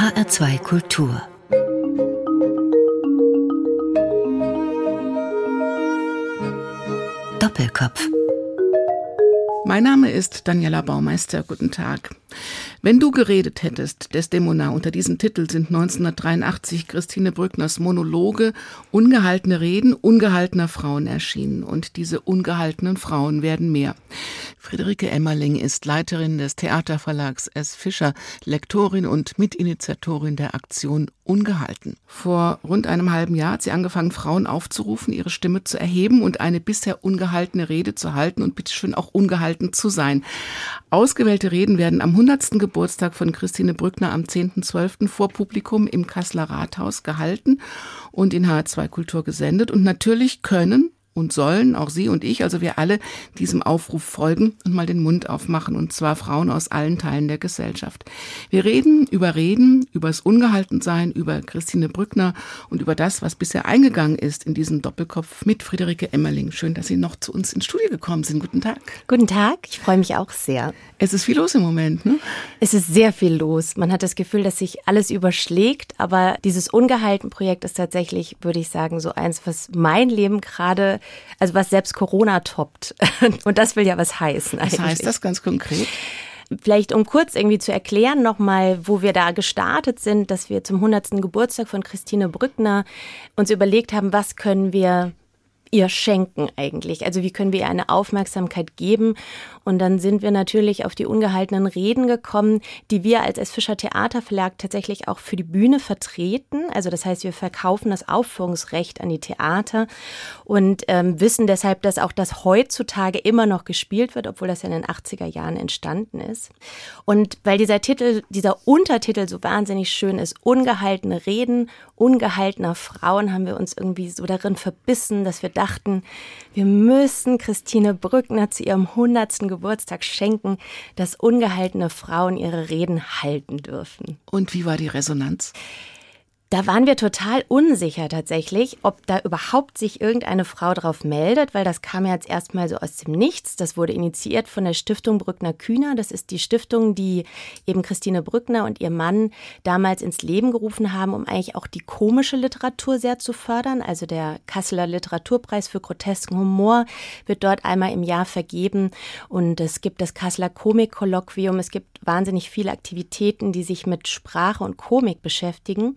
HR2 Kultur Doppelkopf mein Name ist Daniela Baumeister. Guten Tag. Wenn du geredet hättest, Desdemona, unter diesem Titel sind 1983 Christine Brückners Monologe Ungehaltene Reden ungehaltener Frauen erschienen. Und diese ungehaltenen Frauen werden mehr. Friederike Emmerling ist Leiterin des Theaterverlags S. Fischer, Lektorin und Mitinitiatorin der Aktion Ungehalten. Vor rund einem halben Jahr hat sie angefangen, Frauen aufzurufen, ihre Stimme zu erheben und eine bisher ungehaltene Rede zu halten und bitteschön auch ungehalten zu sein. Ausgewählte Reden werden am 100. Geburtstag von Christine Brückner am 10.12. vor Publikum im Kasseler Rathaus gehalten und in H2 Kultur gesendet. Und natürlich können und sollen, auch Sie und ich, also wir alle, diesem Aufruf folgen und mal den Mund aufmachen, und zwar Frauen aus allen Teilen der Gesellschaft. Wir reden über Reden, über das Ungehaltensein, über Christine Brückner und über das, was bisher eingegangen ist in diesem Doppelkopf mit Friederike Emmerling. Schön, dass Sie noch zu uns ins Studio gekommen sind. Guten Tag. Guten Tag, ich freue mich auch sehr. Es ist viel los im Moment, ne? Es ist sehr viel los. Man hat das Gefühl, dass sich alles überschlägt, aber dieses Ungehalten-Projekt ist tatsächlich, würde ich sagen, so eins, was mein Leben gerade also was selbst Corona toppt. Und das will ja was heißen eigentlich. Was heißt das ganz konkret? Vielleicht um kurz irgendwie zu erklären nochmal, wo wir da gestartet sind, dass wir zum 100. Geburtstag von Christine Brückner uns überlegt haben, was können wir ihr schenken eigentlich? Also wie können wir ihr eine Aufmerksamkeit geben? Und dann sind wir natürlich auf die ungehaltenen Reden gekommen, die wir als S. Fischer Theaterverlag tatsächlich auch für die Bühne vertreten. Also das heißt, wir verkaufen das Aufführungsrecht an die Theater und ähm, wissen deshalb, dass auch das heutzutage immer noch gespielt wird, obwohl das ja in den 80er Jahren entstanden ist. Und weil dieser Titel, dieser Untertitel so wahnsinnig schön ist, ungehaltene Reden, ungehaltener Frauen, haben wir uns irgendwie so darin verbissen, dass wir dachten, wir müssen Christine Brückner zu ihrem 100. Geburtstag schenken, dass ungehaltene Frauen ihre Reden halten dürfen. Und wie war die Resonanz? Da waren wir total unsicher tatsächlich, ob da überhaupt sich irgendeine Frau drauf meldet, weil das kam ja jetzt erstmal so aus dem Nichts. Das wurde initiiert von der Stiftung Brückner Kühner. Das ist die Stiftung, die eben Christine Brückner und ihr Mann damals ins Leben gerufen haben, um eigentlich auch die komische Literatur sehr zu fördern. Also der Kasseler Literaturpreis für grotesken Humor wird dort einmal im Jahr vergeben. Und es gibt das Kasseler Komikkolloquium. Es gibt wahnsinnig viele Aktivitäten, die sich mit Sprache und Komik beschäftigen.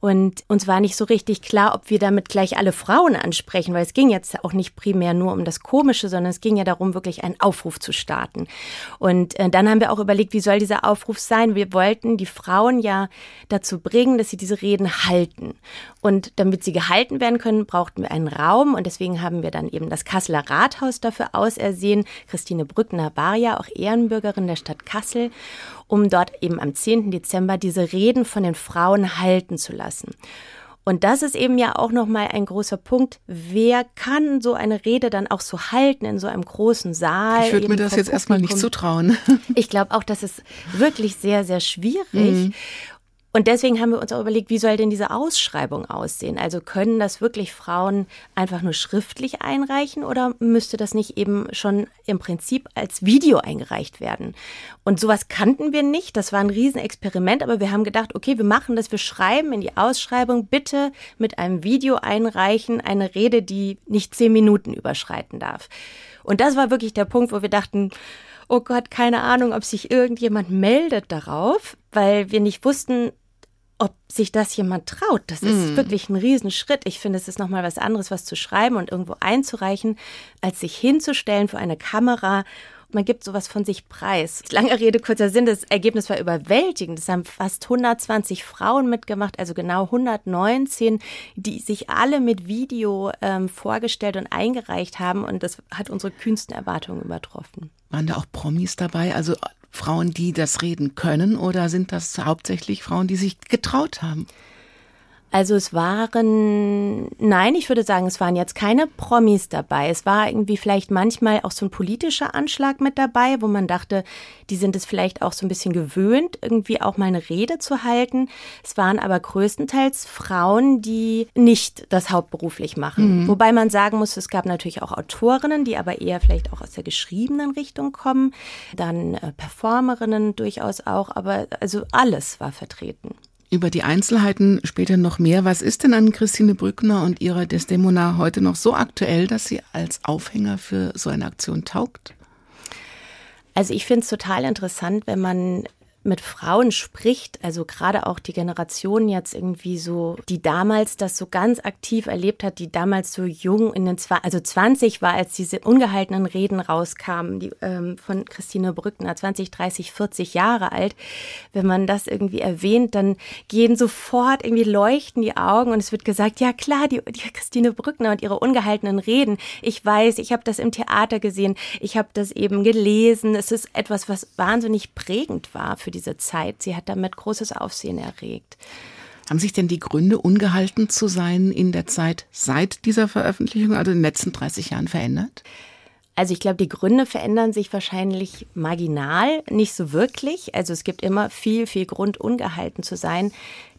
Und uns war nicht so richtig klar, ob wir damit gleich alle Frauen ansprechen, weil es ging jetzt auch nicht primär nur um das Komische, sondern es ging ja darum, wirklich einen Aufruf zu starten. Und äh, dann haben wir auch überlegt, wie soll dieser Aufruf sein? Wir wollten die Frauen ja dazu bringen, dass sie diese Reden halten. Und damit sie gehalten werden können, brauchten wir einen Raum. Und deswegen haben wir dann eben das Kasseler Rathaus dafür ausersehen. Christine Brückner war ja auch Ehrenbürgerin der Stadt Kassel um dort eben am 10. Dezember diese Reden von den Frauen halten zu lassen. Und das ist eben ja auch nochmal ein großer Punkt. Wer kann so eine Rede dann auch so halten in so einem großen Saal? Ich würde mir das jetzt erstmal nicht zutrauen. Ich glaube auch, das ist wirklich sehr, sehr schwierig. Mhm. Und deswegen haben wir uns auch überlegt, wie soll denn diese Ausschreibung aussehen? Also können das wirklich Frauen einfach nur schriftlich einreichen oder müsste das nicht eben schon im Prinzip als Video eingereicht werden? Und sowas kannten wir nicht. Das war ein Riesenexperiment, aber wir haben gedacht, okay, wir machen das, wir schreiben in die Ausschreibung, bitte mit einem Video einreichen, eine Rede, die nicht zehn Minuten überschreiten darf. Und das war wirklich der Punkt, wo wir dachten, oh Gott, keine Ahnung, ob sich irgendjemand meldet darauf, weil wir nicht wussten, ob sich das jemand traut. Das ist mm. wirklich ein Riesenschritt. Ich finde, es ist nochmal was anderes, was zu schreiben und irgendwo einzureichen, als sich hinzustellen vor eine Kamera. Man gibt sowas von sich preis. Lange Rede, kurzer Sinn, das Ergebnis war überwältigend. Es haben fast 120 Frauen mitgemacht, also genau 119, die sich alle mit Video ähm, vorgestellt und eingereicht haben. Und das hat unsere kühnsten Erwartungen übertroffen. Waren da auch Promis dabei? Also Frauen, die das reden können oder sind das hauptsächlich Frauen, die sich getraut haben? Also es waren, nein, ich würde sagen, es waren jetzt keine Promis dabei. Es war irgendwie vielleicht manchmal auch so ein politischer Anschlag mit dabei, wo man dachte, die sind es vielleicht auch so ein bisschen gewöhnt, irgendwie auch mal eine Rede zu halten. Es waren aber größtenteils Frauen, die nicht das hauptberuflich machen. Mhm. Wobei man sagen muss, es gab natürlich auch Autorinnen, die aber eher vielleicht auch aus der geschriebenen Richtung kommen. Dann äh, Performerinnen durchaus auch, aber also alles war vertreten. Über die Einzelheiten später noch mehr. Was ist denn an Christine Brückner und ihrer Desdemona heute noch so aktuell, dass sie als Aufhänger für so eine Aktion taugt? Also ich finde es total interessant, wenn man mit Frauen spricht, also gerade auch die Generation jetzt irgendwie so, die damals das so ganz aktiv erlebt hat, die damals so jung in den, also 20 war, als diese ungehaltenen Reden rauskamen, die ähm, von Christine Brückner, 20, 30, 40 Jahre alt. Wenn man das irgendwie erwähnt, dann gehen sofort irgendwie leuchten die Augen und es wird gesagt, ja klar, die, die Christine Brückner und ihre ungehaltenen Reden. Ich weiß, ich habe das im Theater gesehen, ich habe das eben gelesen. Es ist etwas, was wahnsinnig prägend war für für diese Zeit. Sie hat damit großes Aufsehen erregt. Haben sich denn die Gründe, ungehalten zu sein, in der Zeit seit dieser Veröffentlichung, also in den letzten 30 Jahren, verändert? Also ich glaube, die Gründe verändern sich wahrscheinlich marginal, nicht so wirklich. Also es gibt immer viel, viel Grund, ungehalten zu sein.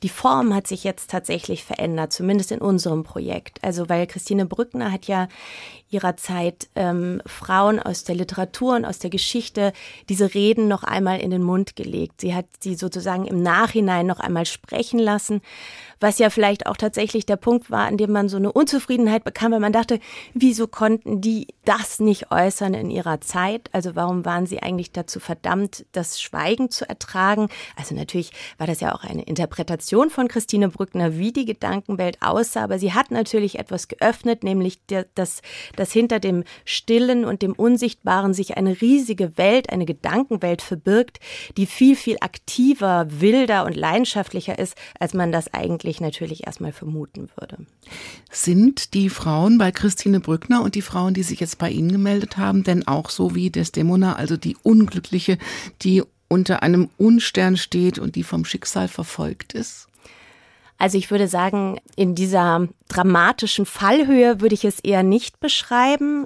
Die Form hat sich jetzt tatsächlich verändert, zumindest in unserem Projekt. Also weil Christine Brückner hat ja ihrer Zeit ähm, Frauen aus der Literatur und aus der Geschichte diese Reden noch einmal in den Mund gelegt. Sie hat sie sozusagen im Nachhinein noch einmal sprechen lassen, was ja vielleicht auch tatsächlich der Punkt war, an dem man so eine Unzufriedenheit bekam, weil man dachte, wieso konnten die das nicht äußern in ihrer Zeit? Also warum waren sie eigentlich dazu verdammt, das Schweigen zu ertragen? Also natürlich war das ja auch eine Interpretation von Christine Brückner, wie die Gedankenwelt aussah, aber sie hat natürlich etwas geöffnet, nämlich das, dass hinter dem Stillen und dem Unsichtbaren sich eine riesige Welt, eine Gedankenwelt verbirgt, die viel, viel aktiver, wilder und leidenschaftlicher ist, als man das eigentlich natürlich erstmal vermuten würde. Sind die Frauen bei Christine Brückner und die Frauen, die sich jetzt bei Ihnen gemeldet haben, denn auch so wie Desdemona, also die Unglückliche, die unter einem Unstern steht und die vom Schicksal verfolgt ist? Also ich würde sagen, in dieser dramatischen Fallhöhe würde ich es eher nicht beschreiben,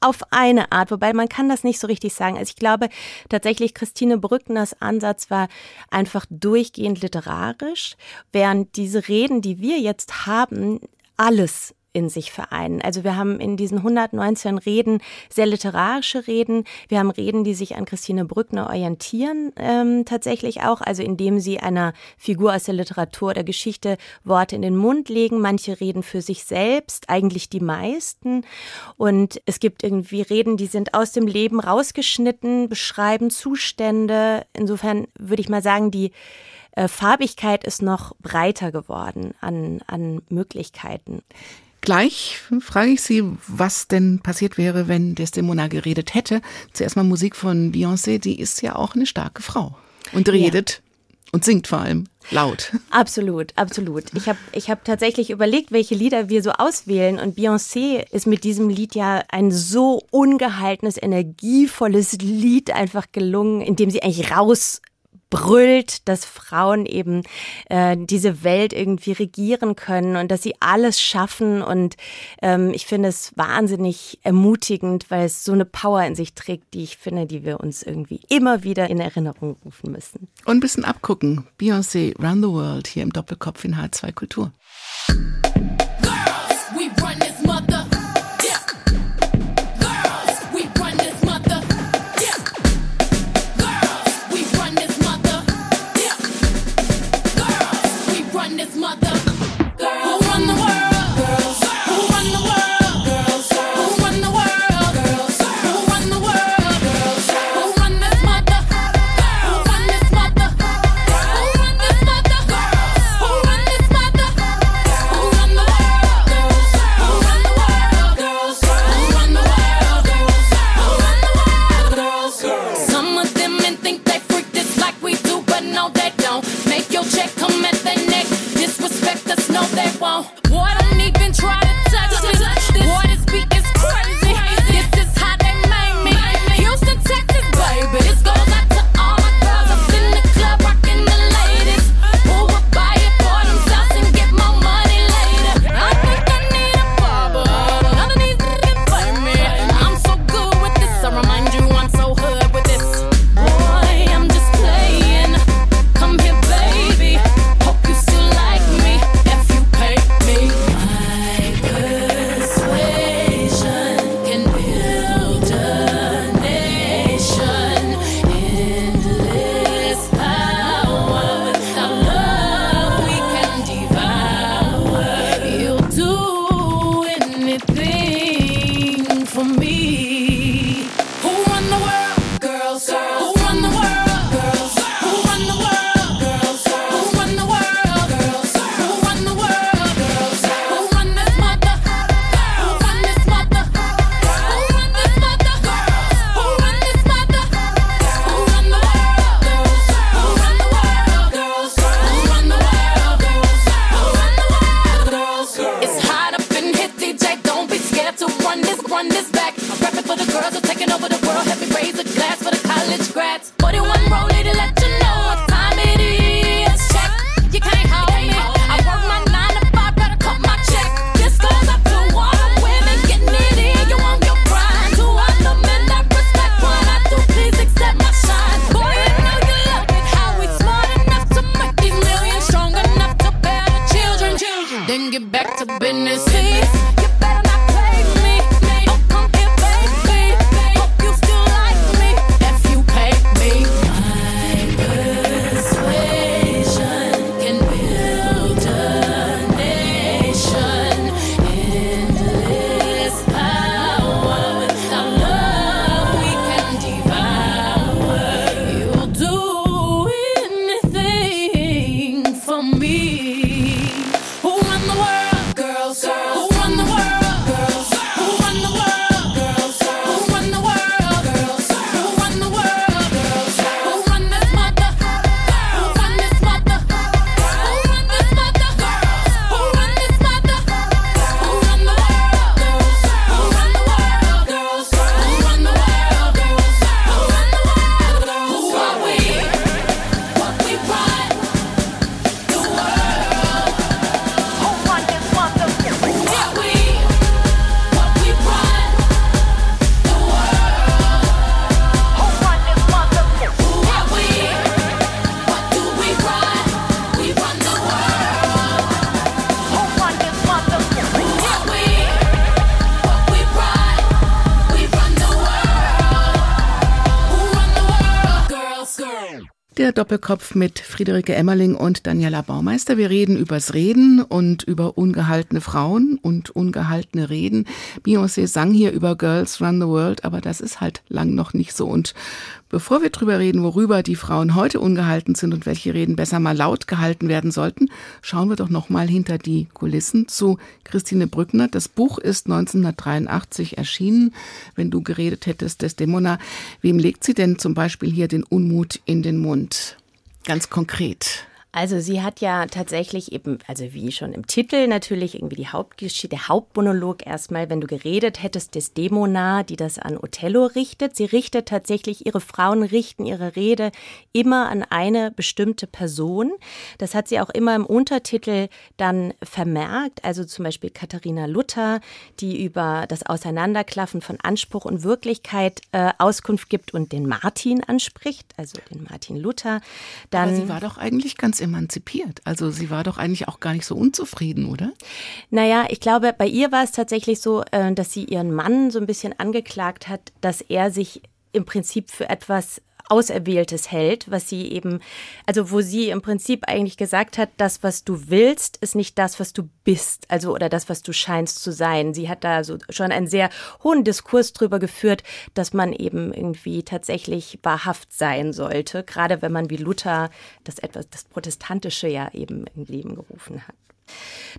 auf eine Art, wobei man kann das nicht so richtig sagen. Also ich glaube tatsächlich, Christine Brückners Ansatz war einfach durchgehend literarisch, während diese Reden, die wir jetzt haben, alles in sich vereinen. Also wir haben in diesen 119 Reden sehr literarische Reden. Wir haben Reden, die sich an Christine Brückner orientieren, ähm, tatsächlich auch, also indem sie einer Figur aus der Literatur oder Geschichte Worte in den Mund legen. Manche reden für sich selbst, eigentlich die meisten. Und es gibt irgendwie Reden, die sind aus dem Leben rausgeschnitten, beschreiben Zustände. Insofern würde ich mal sagen, die äh, Farbigkeit ist noch breiter geworden an, an Möglichkeiten. Gleich frage ich Sie, was denn passiert wäre, wenn Desdemona geredet hätte. Zuerst mal Musik von Beyoncé, die ist ja auch eine starke Frau und redet ja. und singt vor allem laut. Absolut, absolut. Ich habe ich hab tatsächlich überlegt, welche Lieder wir so auswählen und Beyoncé ist mit diesem Lied ja ein so ungehaltenes, energievolles Lied einfach gelungen, in dem sie eigentlich raus brüllt, dass Frauen eben äh, diese Welt irgendwie regieren können und dass sie alles schaffen. Und ähm, ich finde es wahnsinnig ermutigend, weil es so eine Power in sich trägt, die ich finde, die wir uns irgendwie immer wieder in Erinnerung rufen müssen. Und ein bisschen abgucken. Beyoncé, Run the World hier im Doppelkopf in H2 Kultur. want. What get back to business. Doppelkopf mit Friederike Emmerling und Daniela Baumeister. Wir reden übers Reden und über ungehaltene Frauen und ungehaltene Reden. Beyoncé sang hier über Girls Run the World, aber das ist halt lang noch nicht so. Und Bevor wir drüber reden, worüber die Frauen heute ungehalten sind und welche Reden besser mal laut gehalten werden sollten, schauen wir doch noch mal hinter die Kulissen zu Christine Brückner. Das Buch ist 1983 erschienen. Wenn du geredet hättest, Desdemona, wem legt sie denn zum Beispiel hier den Unmut in den Mund? Ganz konkret. Also sie hat ja tatsächlich eben, also wie schon im Titel natürlich irgendwie die Hauptgeschichte, der Hauptmonolog erstmal, wenn du geredet hättest, des Demona, die das an Othello richtet. Sie richtet tatsächlich, ihre Frauen richten ihre Rede immer an eine bestimmte Person. Das hat sie auch immer im Untertitel dann vermerkt. Also zum Beispiel Katharina Luther, die über das Auseinanderklaffen von Anspruch und Wirklichkeit äh, Auskunft gibt und den Martin anspricht, also den Martin Luther. Dann, Aber sie war doch eigentlich ganz ganz emanzipiert. Also sie war doch eigentlich auch gar nicht so unzufrieden, oder? Naja, ich glaube, bei ihr war es tatsächlich so, äh, dass sie ihren Mann so ein bisschen angeklagt hat, dass er sich im Prinzip für etwas Auserwähltes hält, was sie eben, also wo sie im Prinzip eigentlich gesagt hat, das, was du willst, ist nicht das, was du bist, also oder das, was du scheinst zu sein. Sie hat da so schon einen sehr hohen Diskurs drüber geführt, dass man eben irgendwie tatsächlich wahrhaft sein sollte, gerade wenn man wie Luther das etwas, das Protestantische ja eben im Leben gerufen hat.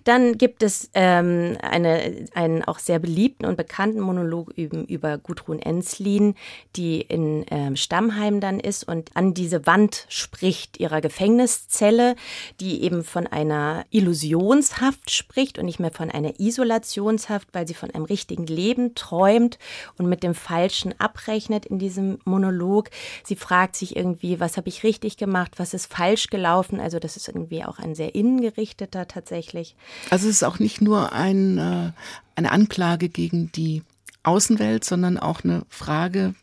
Dann gibt es ähm, eine, einen auch sehr beliebten und bekannten Monolog über, Gudrun Enslin, die in ähm, Stammheim dann ist und an diese Wand spricht ihrer Gefängniszelle, die eben von einer Illusionshaft spricht und nicht mehr von einer Isolationshaft, weil sie von einem richtigen Leben träumt und mit dem Falschen abrechnet in diesem Monolog. Sie fragt sich irgendwie, was habe ich richtig gemacht, was ist falsch gelaufen. Also das ist irgendwie auch ein sehr innengerichteter tatsächlich tatsächlich. Also es ist auch nicht nur ein, äh, eine Anklage gegen die Außenwelt, sondern auch eine Frage,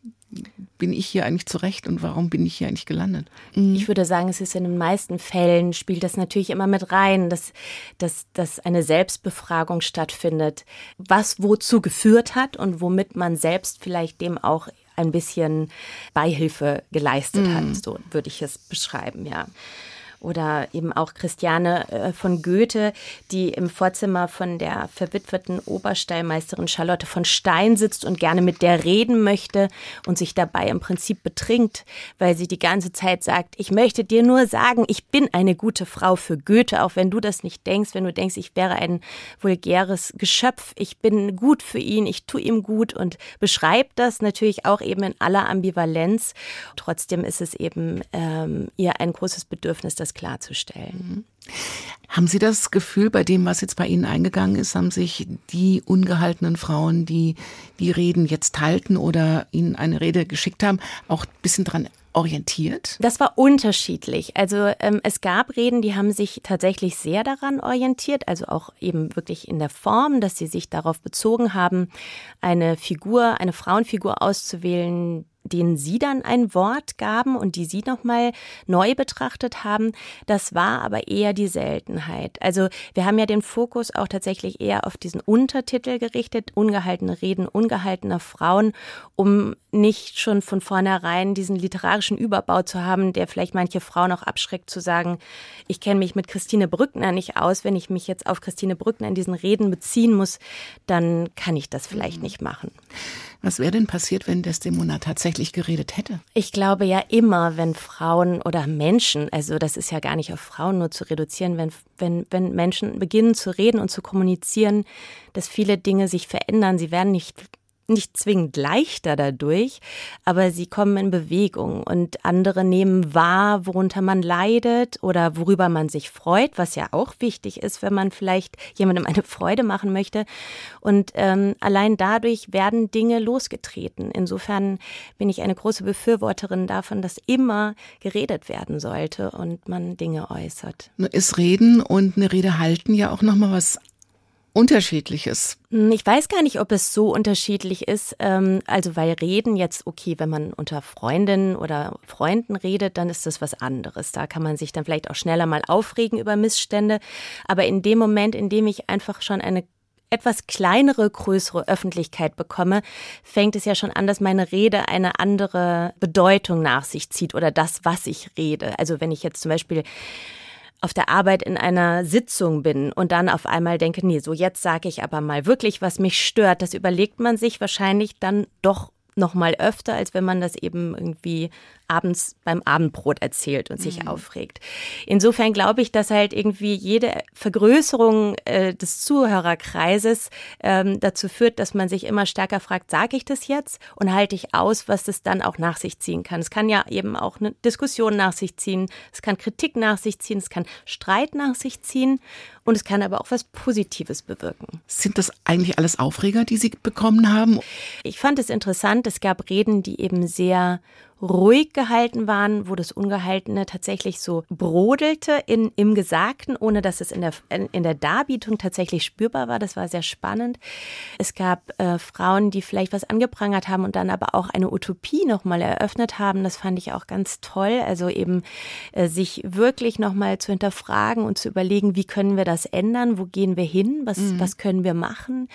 bin ich hier eigentlich zurecht und warum bin ich hier eigentlich gelandet? Mhm. Ich würde sagen, es ist in den meisten Fällen spielt das natürlich immer mit rein, dass, dass, dass eine Selbstbefragung stattfindet, was wozu geführt hat und womit man selbst vielleicht dem auch ein bisschen Beihilfe geleistet mhm. hat, so würde ich es beschreiben, ja oder eben auch Christiane äh, von Goethe, die im Vorzimmer von der verwitweten Oberstallmeisterin Charlotte von Stein sitzt und gerne mit der reden möchte und sich dabei im Prinzip betrinkt, weil sie die ganze Zeit sagt, ich möchte dir nur sagen, ich bin eine gute Frau für Goethe, auch wenn du das nicht denkst, wenn du denkst, ich wäre ein vulgäres Geschöpf, ich bin gut für ihn, ich tue ihm gut und beschreibt das natürlich auch eben in aller Ambivalenz. Trotzdem ist es eben ähm, ihr ein großes Bedürfnis, das klarzustellen. Mhm. Haben Sie das Gefühl, bei dem, was jetzt bei Ihnen eingegangen ist, haben sich die ungehaltenen Frauen, die die Reden jetzt halten oder Ihnen eine Rede geschickt haben, auch ein bisschen dran orientiert? Das war unterschiedlich. Also ähm, es gab Reden, die haben sich tatsächlich sehr daran orientiert, also auch eben wirklich in der Form, dass sie sich darauf bezogen haben, eine Figur, eine Frauenfigur auszuwählen, denen Sie dann ein Wort gaben und die Sie nochmal neu betrachtet haben. Das war aber eher die Seltenheit. Also wir haben ja den Fokus auch tatsächlich eher auf diesen Untertitel gerichtet, ungehaltene Reden ungehaltener Frauen, um nicht schon von vornherein diesen literarischen Überbau zu haben, der vielleicht manche Frauen auch abschreckt zu sagen, ich kenne mich mit Christine Brückner nicht aus. Wenn ich mich jetzt auf Christine Brückner in diesen Reden beziehen muss, dann kann ich das vielleicht mhm. nicht machen. Was wäre denn passiert, wenn Desdemona tatsächlich geredet hätte? Ich glaube ja immer, wenn Frauen oder Menschen, also das ist ja gar nicht auf Frauen nur zu reduzieren, wenn, wenn, wenn Menschen beginnen zu reden und zu kommunizieren, dass viele Dinge sich verändern. Sie werden nicht nicht zwingend leichter dadurch, aber sie kommen in Bewegung und andere nehmen wahr, worunter man leidet oder worüber man sich freut, was ja auch wichtig ist, wenn man vielleicht jemandem eine Freude machen möchte. Und ähm, allein dadurch werden Dinge losgetreten. Insofern bin ich eine große Befürworterin davon, dass immer geredet werden sollte und man Dinge äußert. Ist Reden und eine Rede halten ja auch nochmal was Unterschiedliches. Hm, ich weiß gar nicht, ob es so unterschiedlich ist. Ähm, also, weil Reden jetzt, okay, wenn man unter Freundinnen oder Freunden redet, dann ist das was anderes. Da kann man sich dann vielleicht auch schneller mal aufregen über Missstände. Aber in dem Moment, in dem ich einfach schon eine etwas kleinere, größere Öffentlichkeit bekomme, fängt es ja schon an, dass meine Rede eine andere Bedeutung nach sich zieht oder das, was ich rede. Also wenn ich jetzt zum Beispiel auf der Arbeit in einer Sitzung bin und dann auf einmal denke, nee, so jetzt sage ich aber mal wirklich, was mich stört, das überlegt man sich wahrscheinlich dann doch noch mal öfter, als wenn man das eben irgendwie abends beim Abendbrot erzählt und sich mhm. aufregt. Insofern glaube ich, dass halt irgendwie jede Vergrößerung äh, des Zuhörerkreises ähm, dazu führt, dass man sich immer stärker fragt, sage ich das jetzt und halte ich aus, was das dann auch nach sich ziehen kann. Es kann ja eben auch eine Diskussion nach sich ziehen, es kann Kritik nach sich ziehen, es kann Streit nach sich ziehen und es kann aber auch was Positives bewirken. Sind das eigentlich alles Aufreger, die Sie bekommen haben? Ich fand es interessant, es gab Reden, die eben sehr ruhig gehalten waren, wo das Ungehaltene tatsächlich so brodelte in, im Gesagten, ohne dass es in der, in der Darbietung tatsächlich spürbar war. Das war sehr spannend. Es gab äh, Frauen, die vielleicht was angeprangert haben und dann aber auch eine Utopie nochmal eröffnet haben. Das fand ich auch ganz toll. Also eben äh, sich wirklich nochmal zu hinterfragen und zu überlegen, wie können wir das ändern? Wo gehen wir hin? Was, mhm. was können wir machen?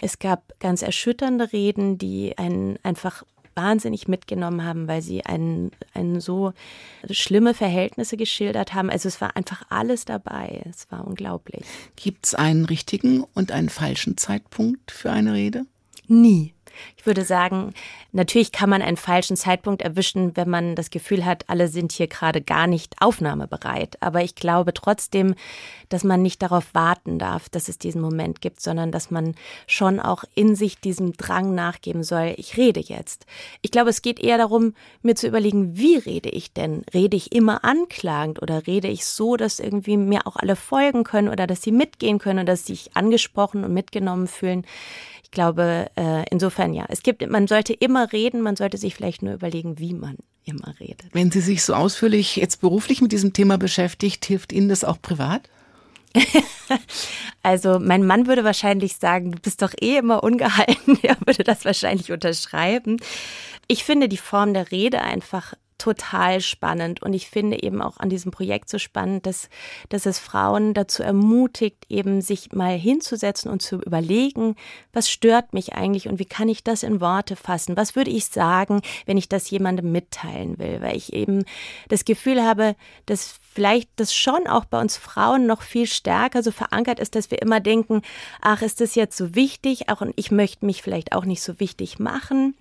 Es gab ganz erschütternde Reden, die einen einfach wahnsinnig mitgenommen haben, weil sie einen, einen so schlimme Verhältnisse geschildert haben. Also es war einfach alles dabei. Es war unglaublich. Gibt es einen richtigen und einen falschen Zeitpunkt für eine Rede? Nie. Ich würde sagen, natürlich kann man einen falschen Zeitpunkt erwischen, wenn man das Gefühl hat, alle sind hier gerade gar nicht aufnahmebereit. Aber ich glaube trotzdem, dass man nicht darauf warten darf, dass es diesen Moment gibt, sondern dass man schon auch in sich diesem Drang nachgeben soll, ich rede jetzt. Ich glaube, es geht eher darum, mir zu überlegen, wie rede ich denn? Rede ich immer anklagend oder rede ich so, dass irgendwie mir auch alle folgen können oder dass sie mitgehen können oder dass sie sich angesprochen und mitgenommen fühlen? Ich glaube, äh, insofern ja, es gibt, man sollte immer reden, man sollte sich vielleicht nur überlegen, wie man immer redet. Wenn Sie sich so ausführlich jetzt beruflich mit diesem Thema beschäftigt, hilft Ihnen das auch privat? also mein Mann würde wahrscheinlich sagen, du bist doch eh immer ungehalten. Er würde das wahrscheinlich unterschreiben. Ich finde die Form der Rede einfach total spannend. Und ich finde eben auch an diesem Projekt so spannend, dass, dass es Frauen dazu ermutigt, eben sich mal hinzusetzen und zu überlegen, was stört mich eigentlich und wie kann ich das in Worte fassen? Was würde ich sagen, wenn ich das jemandem mitteilen will? Weil ich eben das Gefühl habe, dass vielleicht das schon auch bei uns Frauen noch viel stärker so verankert ist, dass wir immer denken, ach, ist das jetzt so wichtig? Auch und ich möchte mich vielleicht auch nicht so wichtig machen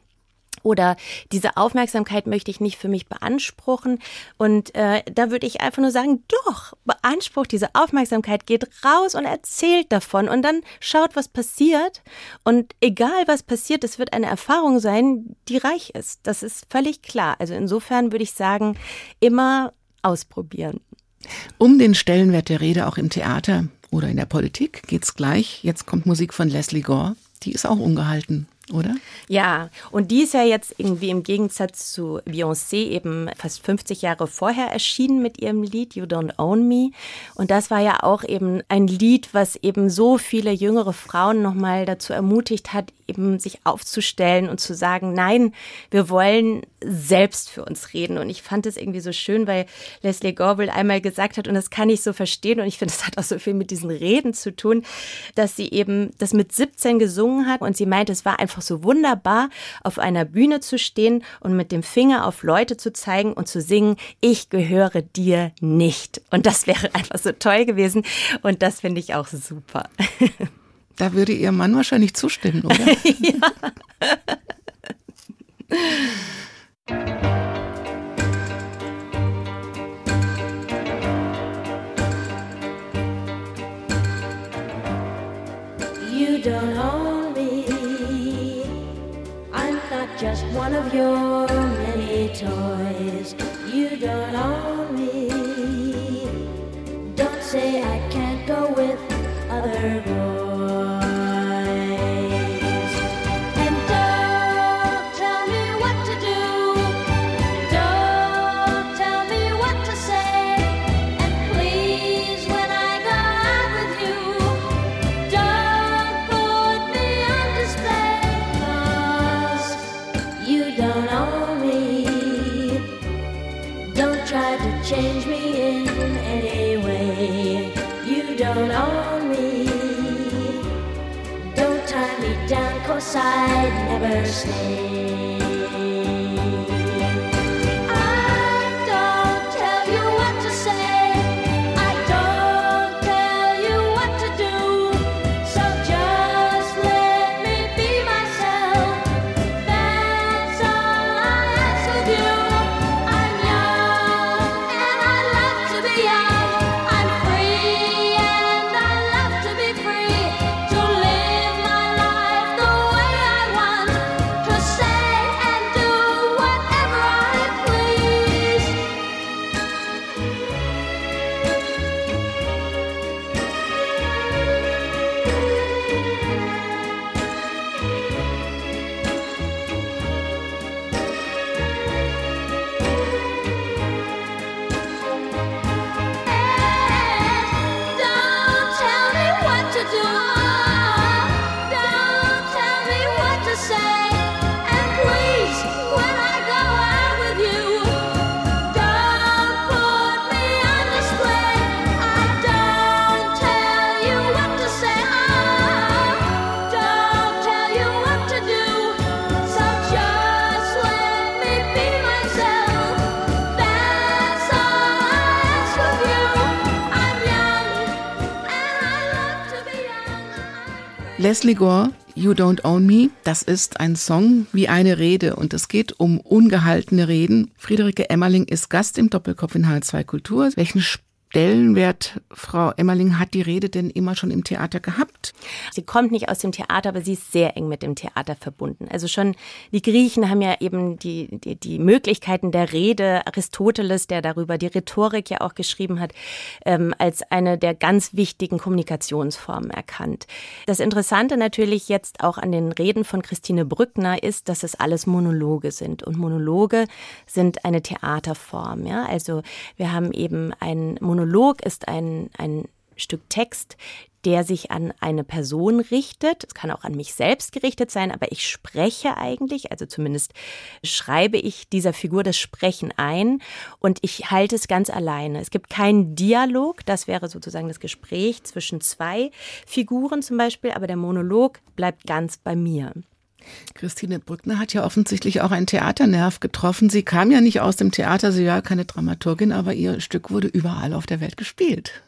oder diese Aufmerksamkeit möchte ich nicht für mich beanspruchen. Und äh, da würde ich einfach nur sagen, doch, beansprucht diese Aufmerksamkeit, geht raus und erzählt davon und dann schaut, was passiert. Und egal, was passiert, es wird eine Erfahrung sein, die reich ist. Das ist völlig klar. Also insofern würde ich sagen, immer ausprobieren. Um den Stellenwert der Rede auch im Theater oder in der Politik geht es gleich. Jetzt kommt Musik von Leslie Gore. Die ist auch ungehalten oder? Ja, und die ist ja jetzt irgendwie im Gegensatz zu Beyoncé eben fast 50 Jahre vorher erschienen mit ihrem Lied You Don't Own Me. Und das war ja auch eben ein Lied, was eben so viele jüngere Frauen nochmal dazu ermutigt hat, eben sich aufzustellen und zu sagen, nein, wir wollen selbst für uns reden. Und ich fand es irgendwie so schön, weil Leslie Gorbel einmal gesagt hat, und das kann ich so verstehen, und ich finde, es hat auch so viel mit diesen Reden zu tun, dass sie eben das mit 17 gesungen hat und sie meinte, es war einfach so wunderbar, auf einer Bühne zu stehen und mit dem Finger auf Leute zu zeigen und zu singen, ich gehöre dir nicht. Und das wäre einfach so toll gewesen. Und das finde ich auch super. Da würde Ihr Mann wahrscheinlich zustimmen, oder? ja. You don't own one of your many toys. You don't own me. Don't say I can't go with other boys. side never stay. Leslie Gore, You Don't Own Me, das ist ein Song wie eine Rede und es geht um ungehaltene Reden. Friederike Emmerling ist Gast im Doppelkopf in H2 Kultur. Welchen Stellenwert, Frau Emmerling, hat die Rede denn immer schon im Theater gehabt? Sie kommt nicht aus dem Theater, aber sie ist sehr eng mit dem Theater verbunden. Also schon die Griechen haben ja eben die, die, die Möglichkeiten der Rede, Aristoteles, der darüber die Rhetorik ja auch geschrieben hat, ähm, als eine der ganz wichtigen Kommunikationsformen erkannt. Das Interessante natürlich jetzt auch an den Reden von Christine Brückner ist, dass es alles Monologe sind. Und Monologe sind eine Theaterform. Ja? Also wir haben eben ein Monolog ist ein, ein Stück Text, der sich an eine Person richtet. Es kann auch an mich selbst gerichtet sein, aber ich spreche eigentlich, also zumindest schreibe ich dieser Figur das Sprechen ein und ich halte es ganz alleine. Es gibt keinen Dialog, das wäre sozusagen das Gespräch zwischen zwei Figuren zum Beispiel, aber der Monolog bleibt ganz bei mir. Christine Brückner hat ja offensichtlich auch einen Theaternerv getroffen. Sie kam ja nicht aus dem Theater, sie war keine Dramaturgin, aber ihr Stück wurde überall auf der Welt gespielt.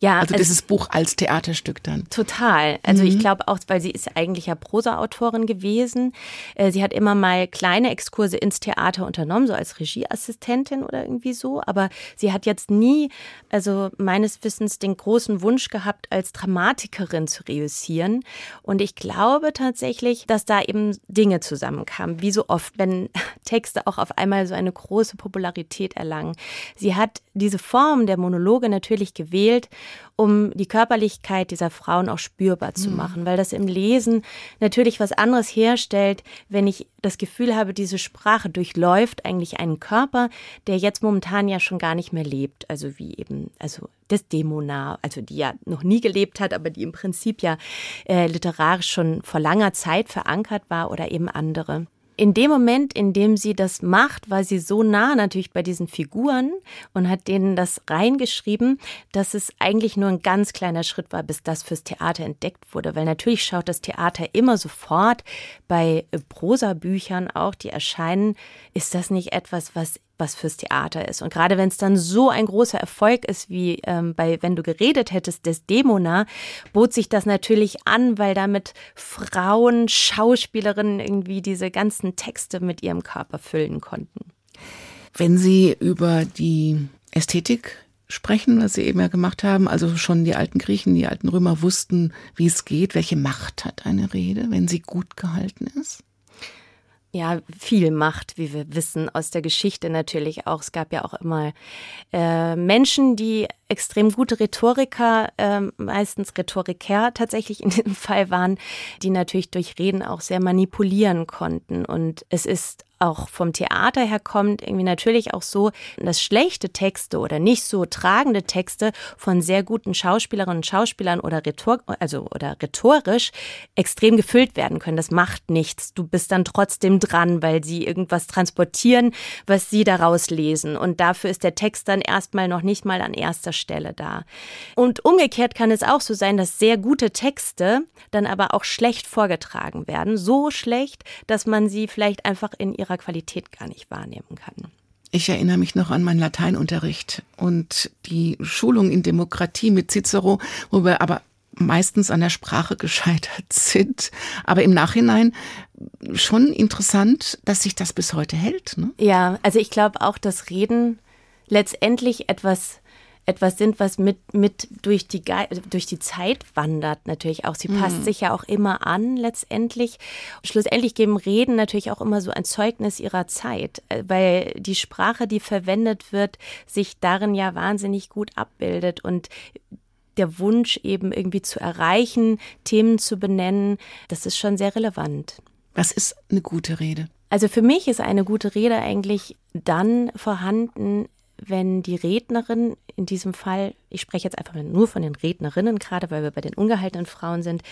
Ja, Also dieses Buch als Theaterstück dann. Total. Also Mhm. ich glaube auch, weil sie ist eigentlich ja Prosa-Autorin gewesen. Äh, Sie hat immer mal kleine Exkurse ins Theater unternommen, so als Regieassistentin oder irgendwie so. Aber sie hat jetzt nie, also meines Wissens, den großen Wunsch gehabt, als Dramatikerin zu reüssieren. Und ich glaube tatsächlich, dass da eben Dinge zusammenkamen, wie so oft, wenn Texte auch auf einmal so eine große Popularität erlangen. Sie hat diese Form der Monologe natürlich gewählt, um die Körperlichkeit dieser Frauen auch spürbar zu machen, weil das im Lesen natürlich was anderes herstellt, wenn ich das Gefühl habe, diese Sprache durchläuft eigentlich einen Körper, der jetzt momentan ja schon gar nicht mehr lebt, also wie eben, also das Demona, also die ja noch nie gelebt hat, aber die im Prinzip ja äh, literarisch schon vor langer Zeit verankert war oder eben andere in dem Moment, in dem sie das macht, war sie so nah natürlich bei diesen Figuren und hat denen das reingeschrieben, dass es eigentlich nur ein ganz kleiner Schritt war, bis das fürs Theater entdeckt wurde. Weil natürlich schaut das Theater immer sofort bei Prosabüchern auch, die erscheinen, ist das nicht etwas, was was fürs Theater ist. Und gerade wenn es dann so ein großer Erfolg ist, wie ähm, bei Wenn du geredet hättest, des Demona, bot sich das natürlich an, weil damit Frauen, Schauspielerinnen irgendwie diese ganzen Texte mit ihrem Körper füllen konnten. Wenn Sie über die Ästhetik sprechen, was Sie eben ja gemacht haben, also schon die alten Griechen, die alten Römer wussten, wie es geht, welche Macht hat eine Rede, wenn sie gut gehalten ist? Ja, viel Macht, wie wir wissen, aus der Geschichte natürlich auch. Es gab ja auch immer äh, Menschen, die extrem gute Rhetoriker, äh, meistens Rhetoriker tatsächlich in diesem Fall waren, die natürlich durch Reden auch sehr manipulieren konnten. Und es ist auch vom Theater her kommt, irgendwie natürlich auch so, dass schlechte Texte oder nicht so tragende Texte von sehr guten Schauspielerinnen und Schauspielern oder, rhetor also, oder rhetorisch extrem gefüllt werden können. Das macht nichts. Du bist dann trotzdem dran, weil sie irgendwas transportieren, was sie daraus lesen. Und dafür ist der Text dann erstmal noch nicht mal an erster Stelle da. Und umgekehrt kann es auch so sein, dass sehr gute Texte dann aber auch schlecht vorgetragen werden. So schlecht, dass man sie vielleicht einfach in ihrer Qualität gar nicht wahrnehmen kann. Ich erinnere mich noch an meinen Lateinunterricht und die Schulung in Demokratie mit Cicero, wo wir aber meistens an der Sprache gescheitert sind. Aber im Nachhinein schon interessant, dass sich das bis heute hält. Ne? Ja, also ich glaube auch, dass Reden letztendlich etwas etwas sind, was mit, mit durch, die, durch die Zeit wandert natürlich auch. Sie passt sich ja auch immer an letztendlich. Schlussendlich geben Reden natürlich auch immer so ein Zeugnis ihrer Zeit, äh, weil die Sprache, die verwendet wird, sich darin ja wahnsinnig gut abbildet und der Wunsch eben irgendwie zu erreichen, Themen zu benennen, das ist schon sehr relevant. Was ist eine gute Rede? Also für mich ist eine gute Rede eigentlich dann vorhanden, wenn die Rednerin in diesem Fall, ich spreche jetzt einfach nur von den Rednerinnen gerade, weil wir bei den ungehaltenen Frauen sind,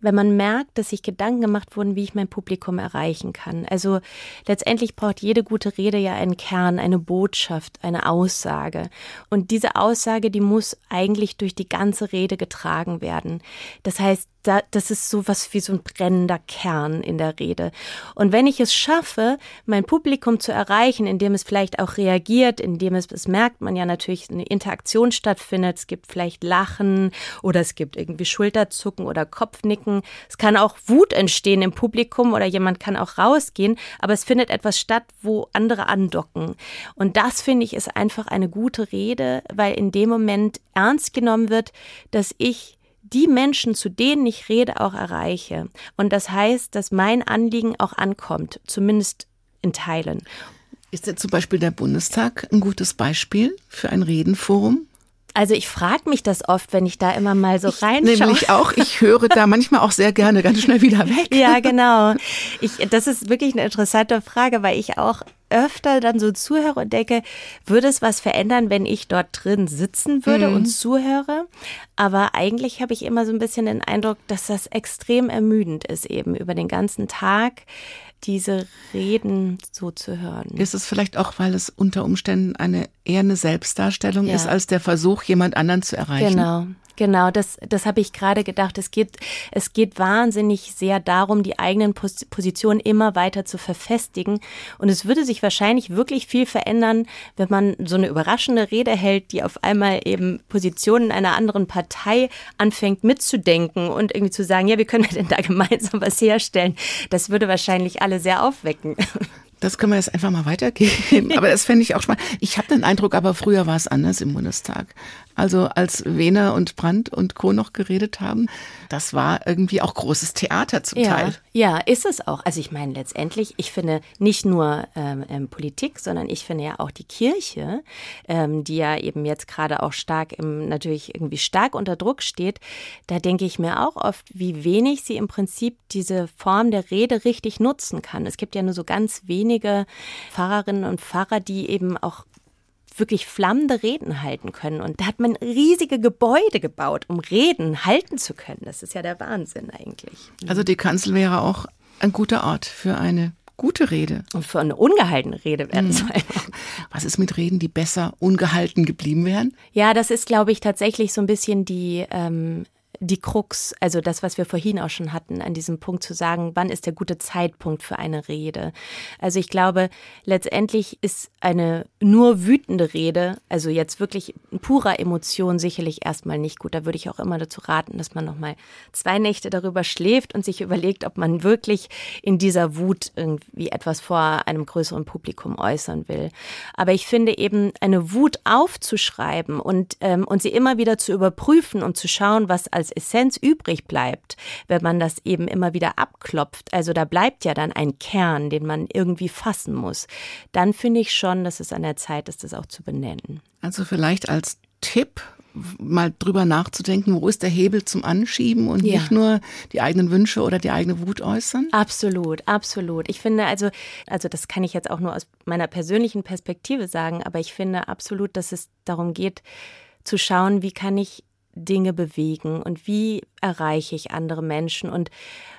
wenn man merkt, dass sich Gedanken gemacht wurden, wie ich mein Publikum erreichen kann. Also letztendlich braucht jede gute Rede ja einen Kern, eine Botschaft, eine Aussage. Und diese Aussage, die muss eigentlich durch die ganze Rede getragen werden. Das heißt, da, das ist so was wie so ein brennender Kern in der Rede. Und wenn ich es schaffe, mein Publikum zu erreichen, indem es vielleicht auch reagiert, indem es, das merkt man ja natürlich, eine Interaktion stattfindet, es gibt vielleicht Lachen oder es gibt irgendwie Schulterzucken oder Kopfnicken. Es kann auch Wut entstehen im Publikum oder jemand kann auch rausgehen, aber es findet etwas statt, wo andere andocken. Und das finde ich ist einfach eine gute Rede, weil in dem Moment ernst genommen wird, dass ich die Menschen, zu denen ich rede, auch erreiche. Und das heißt, dass mein Anliegen auch ankommt, zumindest in Teilen. Ist zum Beispiel der Bundestag ein gutes Beispiel für ein Redenforum? Also ich frage mich das oft, wenn ich da immer mal so reinschaue. Nämlich auch, ich höre da manchmal auch sehr gerne ganz schnell wieder weg. Ja, genau. Ich, das ist wirklich eine interessante Frage, weil ich auch öfter dann so zuhöre und denke, würde es was verändern, wenn ich dort drin sitzen würde Mhm. und zuhöre? Aber eigentlich habe ich immer so ein bisschen den Eindruck, dass das extrem ermüdend ist, eben über den ganzen Tag diese Reden so zu hören. Ist es vielleicht auch, weil es unter Umständen eine eher eine Selbstdarstellung Ja. ist, als der Versuch, jemand anderen zu erreichen? Genau. Genau, das, das habe ich gerade gedacht. Es geht, es geht wahnsinnig sehr darum, die eigenen Pos Positionen immer weiter zu verfestigen. Und es würde sich wahrscheinlich wirklich viel verändern, wenn man so eine überraschende Rede hält, die auf einmal eben Positionen einer anderen Partei anfängt mitzudenken und irgendwie zu sagen, ja, wie können wir denn da gemeinsam was herstellen? Das würde wahrscheinlich alle sehr aufwecken. Das können wir jetzt einfach mal weitergeben. Aber das fände ich auch spannend. Ich habe den Eindruck, aber früher war es anders im Bundestag. Also als Wehner und Brandt und Co. noch geredet haben, das war irgendwie auch großes Theater zum Ja, Teil. ja, ist es auch. Also ich meine letztendlich, ich finde nicht nur ähm, ähm, Politik, sondern ich finde ja auch die Kirche, ähm, die ja eben jetzt gerade auch stark im, natürlich irgendwie stark unter Druck steht, da denke ich mir auch oft, wie wenig sie im Prinzip diese Form der Rede richtig nutzen kann. Es gibt ja nur so ganz wenige Pfarrerinnen und Pfarrer, die eben auch wirklich flammende Reden halten können. Und da hat man riesige Gebäude gebaut, um Reden halten zu können. Das ist ja der Wahnsinn eigentlich. Also die Kanzel wäre auch ein guter Ort für eine gute Rede. Und für eine ungehaltene Rede werden es einfach. Was ist mit Reden, die besser ungehalten geblieben wären? Ja, das ist, glaube ich, tatsächlich so ein bisschen die, ähm, die Krux, also das, was wir vorhin auch schon hatten, an diesem Punkt zu sagen, wann ist der gute Zeitpunkt für eine Rede. Also ich glaube, letztendlich ist eine nur wütende Rede, also jetzt wirklich purer Emotion sicherlich erstmal nicht gut. Da würde ich auch immer dazu raten, dass man nochmal zwei Nächte darüber schläft und sich überlegt, ob man wirklich in dieser Wut irgendwie etwas vor einem größeren Publikum äußern will. Aber ich finde eben, eine Wut aufzuschreiben und, ähm, und sie immer wieder zu überprüfen und zu schauen, was als Essenz übrig bleibt, wenn man das eben immer wieder abklopft. Also da bleibt ja dann ein Kern, den man irgendwie fassen muss. Dann finde ich schon, dass es an der Zeit ist, das auch zu benennen. Also vielleicht als Tipp mal drüber nachzudenken, wo ist der Hebel zum Anschieben und Ja. nicht nur die eigenen Wünsche oder die eigene Wut äußern? Absolut, absolut. Ich finde also, also das kann ich jetzt auch nur aus meiner persönlichen Perspektive sagen, aber ich finde absolut, dass es darum geht, zu schauen, wie kann ich Dinge bewegen und wie erreiche ich andere Menschen und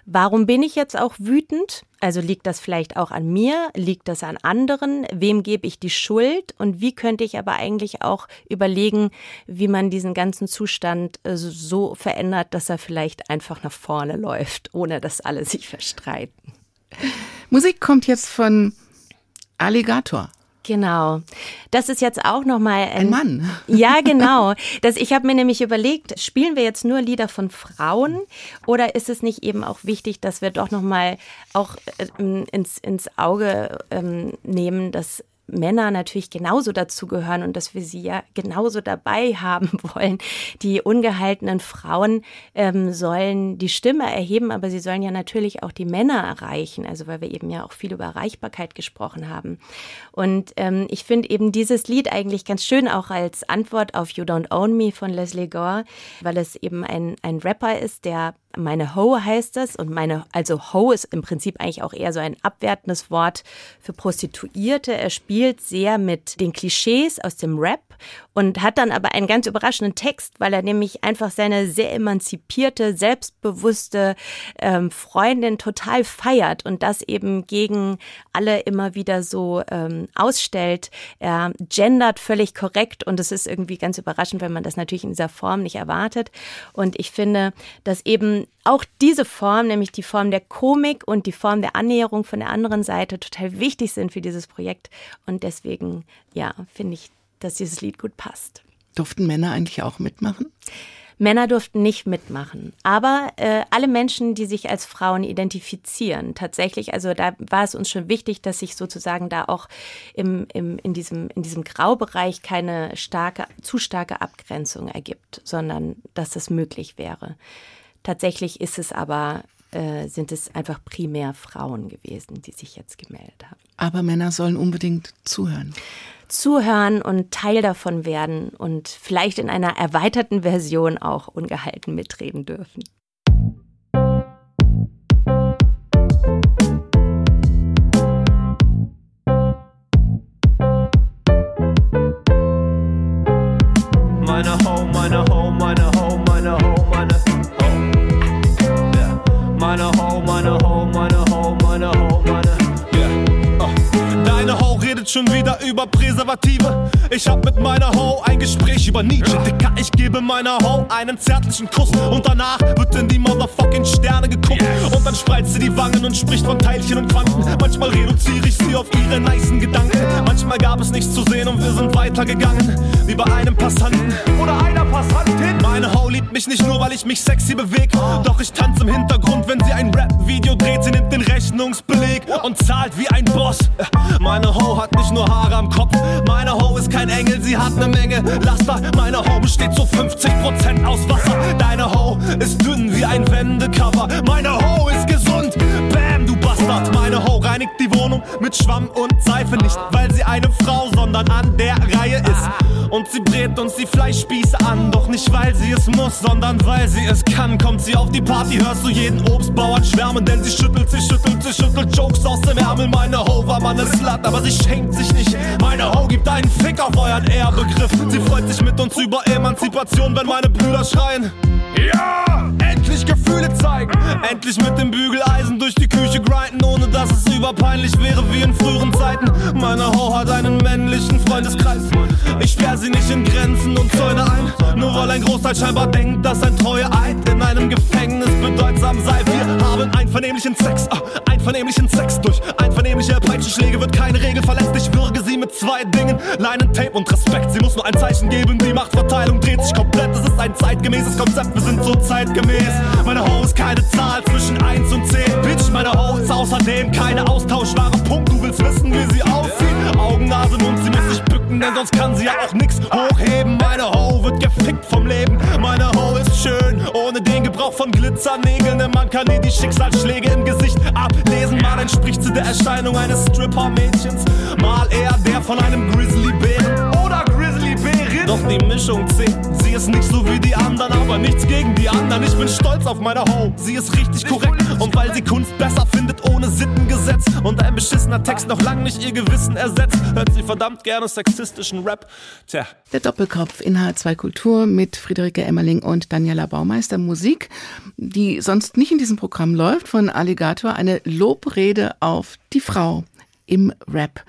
warum bin ich jetzt auch wütend? Also liegt das vielleicht auch an mir? Liegt das an anderen? Wem gebe ich die Schuld? Und wie könnte ich aber eigentlich auch überlegen, wie man diesen ganzen Zustand äh, so verändert, dass er vielleicht einfach nach vorne läuft, ohne dass alle sich verstreiten? Musik kommt jetzt von Alligator. Genau. Das ist jetzt auch noch mal Ein Mann. Ja, genau. Das, ich habe mir nämlich überlegt, spielen wir jetzt nur Lieder von Frauen oder ist es nicht eben auch wichtig, dass wir doch noch mal auch ähm, ins, ins Auge ähm, nehmen, dass Männer natürlich genauso dazugehören und dass wir sie ja genauso dabei haben wollen. Die ungehaltenen Frauen ähm, sollen die Stimme erheben, aber sie sollen ja natürlich auch die Männer erreichen, also weil wir eben ja auch viel über Erreichbarkeit gesprochen haben. Und ähm, ich finde eben dieses Lied eigentlich ganz schön auch als Antwort auf You Don't Own Me von Leslie Gore, weil es eben ein, ein Rapper ist, der meine Ho heißt es und meine, also Ho ist im Prinzip eigentlich auch eher so ein abwertendes Wort für Prostituierte. Er spielt sehr mit den Klischees aus dem Rap und hat dann aber einen ganz überraschenden Text, weil er nämlich einfach seine sehr emanzipierte, selbstbewusste ähm, Freundin total feiert und das eben gegen alle immer wieder so ähm, ausstellt. Er gendert völlig korrekt und es ist irgendwie ganz überraschend, wenn man das natürlich in dieser Form nicht erwartet. Und ich finde, dass eben auch diese Form, nämlich die Form der Komik und die Form der Annäherung von der anderen Seite total wichtig sind für dieses Projekt. Und deswegen, ja, finde ich, dass dieses Lied gut passt. Durften Männer eigentlich auch mitmachen? Männer durften nicht mitmachen, aber äh, alle Menschen, die sich als Frauen identifizieren, tatsächlich, also da war es uns schon wichtig, dass sich sozusagen da auch im, im, in, diesem, in diesem Graubereich keine starke, zu starke Abgrenzung ergibt, sondern dass es möglich wäre. Tatsächlich ist es aber, äh, sind es einfach primär Frauen gewesen, die sich jetzt gemeldet haben. Aber Männer sollen unbedingt zuhören. Zuhören und Teil davon werden und vielleicht in einer erweiterten Version auch ungehalten mitreden dürfen. Meine Ho, meine Ho, meine Ho, meine wieder über Präservative. Ich hab mit meiner Ho ein Gespräch über Nietzsche. Dicker, ich gebe meiner Ho einen zärtlichen Kuss. Und danach wird in die motherfucking Sterne geguckt. Und dann spreizt sie die Wangen und spricht von Teilchen und Quanten. Manchmal reduziere ich sie auf ihre nicen Gedanken. Manchmal gab es nichts zu sehen und wir sind weitergegangen. Wie bei einem Passanten oder einer Passantin. Meine Ho liebt mich nicht nur, weil ich mich sexy beweg. Doch ich tanze im Hintergrund, wenn sie ein Rap-Video dreht. Sie nimmt den Rechnungsbeleg und zahlt wie ein Boss. Meine Ho hat nicht nur Haare am Kopf. Meine Ho ist kein Engel, sie hat ne Menge Laster. Meine Ho besteht zu 50% aus Wasser. Deine Ho ist dünn wie ein Wendecover. Meine Ho ist gesund. Bastard. Meine Ho reinigt die Wohnung mit Schwamm und Seife. Nicht, weil sie eine Frau, sondern an der Reihe ist. Und sie brät uns die Fleischspieße an. Doch nicht, weil sie es muss, sondern weil sie es kann. Kommt sie auf die Party, hörst du jeden Obstbauern schwärmen. Denn sie schüttelt, sie schüttelt, sie schüttelt Jokes aus dem Ärmel. Meine Ho war mal ne Slut, aber sie schenkt sich nicht. Meine Ho gibt einen Fick auf euren Ehrbegriff. Sie freut sich mit uns über Emanzipation, wenn meine Brüder schreien. Ja! Endlich Gefühle zeigen. Endlich mit dem Bügeleisen durch die Küche grinden, ohne dass es überpeinlich wäre wie in früheren Zeiten. Meine Ho hat einen männlichen Freundeskreis. Ich sperr sie nicht in Grenzen und Zäune ein. Nur weil ein Großteil scheinbar denkt, dass ein treuer Eid in einem Gefängnis bedeutsam sei. Wir haben einvernehmlichen Sex, ah, einvernehmlichen Sex. Durch einvernehmliche Peitschenschläge wird keine Regel verletzt. Ich würge sie mit zwei Dingen: Leinentape und Respekt. Sie muss nur ein Zeichen geben, die Machtverteilung dreht sich komplett. Ein zeitgemäßes Konzept, wir sind so zeitgemäß. Meine Ho ist keine Zahl zwischen 1 und 10. Bitch, meine Ho ist außerdem keine austauschbare Punkt. Du willst wissen, wie sie aussieht? Augen, Nase, Mund, sie muss sich bücken, denn sonst kann sie ja auch nix hochheben. Meine Ho wird gefickt vom Leben. Meine Ho ist schön, ohne den Gebrauch von Glitzernägeln. Denn man kann ihr die Schicksalsschläge im Gesicht ablesen. Mal entspricht sie der Erscheinung eines Stripper-Mädchens, mal eher der von einem Grizzlybären. Doch die Mischung zählt. Sie ist nicht so wie die anderen, aber nichts gegen die anderen. Ich bin stolz auf meine Ho. Sie ist richtig korrekt. Und weil sie Kunst besser findet ohne Sittengesetz und ein beschissener Text noch lang nicht ihr Gewissen ersetzt, hört sie verdammt gerne sexistischen Rap. Tja, Der Doppelkopf in H2 Kultur mit Friederike Emmerling und Daniela Baumeister. Musik, die sonst nicht in diesem Programm läuft, von Alligator. Eine Lobrede auf die Frau im Rap.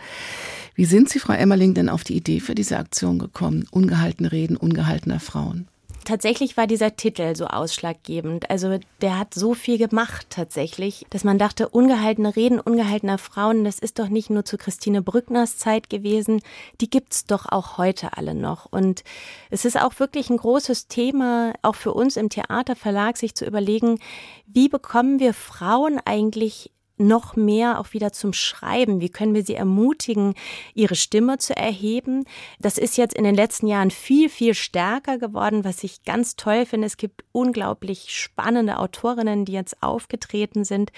Wie sind Sie, Frau Emmerling, denn auf die Idee für diese Aktion gekommen? Ungehaltene Reden ungehaltener Frauen. Tatsächlich war dieser Titel so ausschlaggebend. Also der hat so viel gemacht tatsächlich, dass man dachte, ungehaltene Reden ungehaltener Frauen, das ist doch nicht nur zu Christine Brückners Zeit gewesen, die gibt's doch auch heute alle noch. Und es ist auch wirklich ein großes Thema, auch für uns im Theaterverlag, sich zu überlegen, wie bekommen wir Frauen eigentlich noch mehr auch wieder zum Schreiben? Wie können wir sie ermutigen, ihre Stimme zu erheben? Das ist jetzt in den letzten Jahren viel, viel stärker geworden, was ich ganz toll finde. Es gibt unglaublich spannende Autorinnen, die jetzt aufgetreten sind.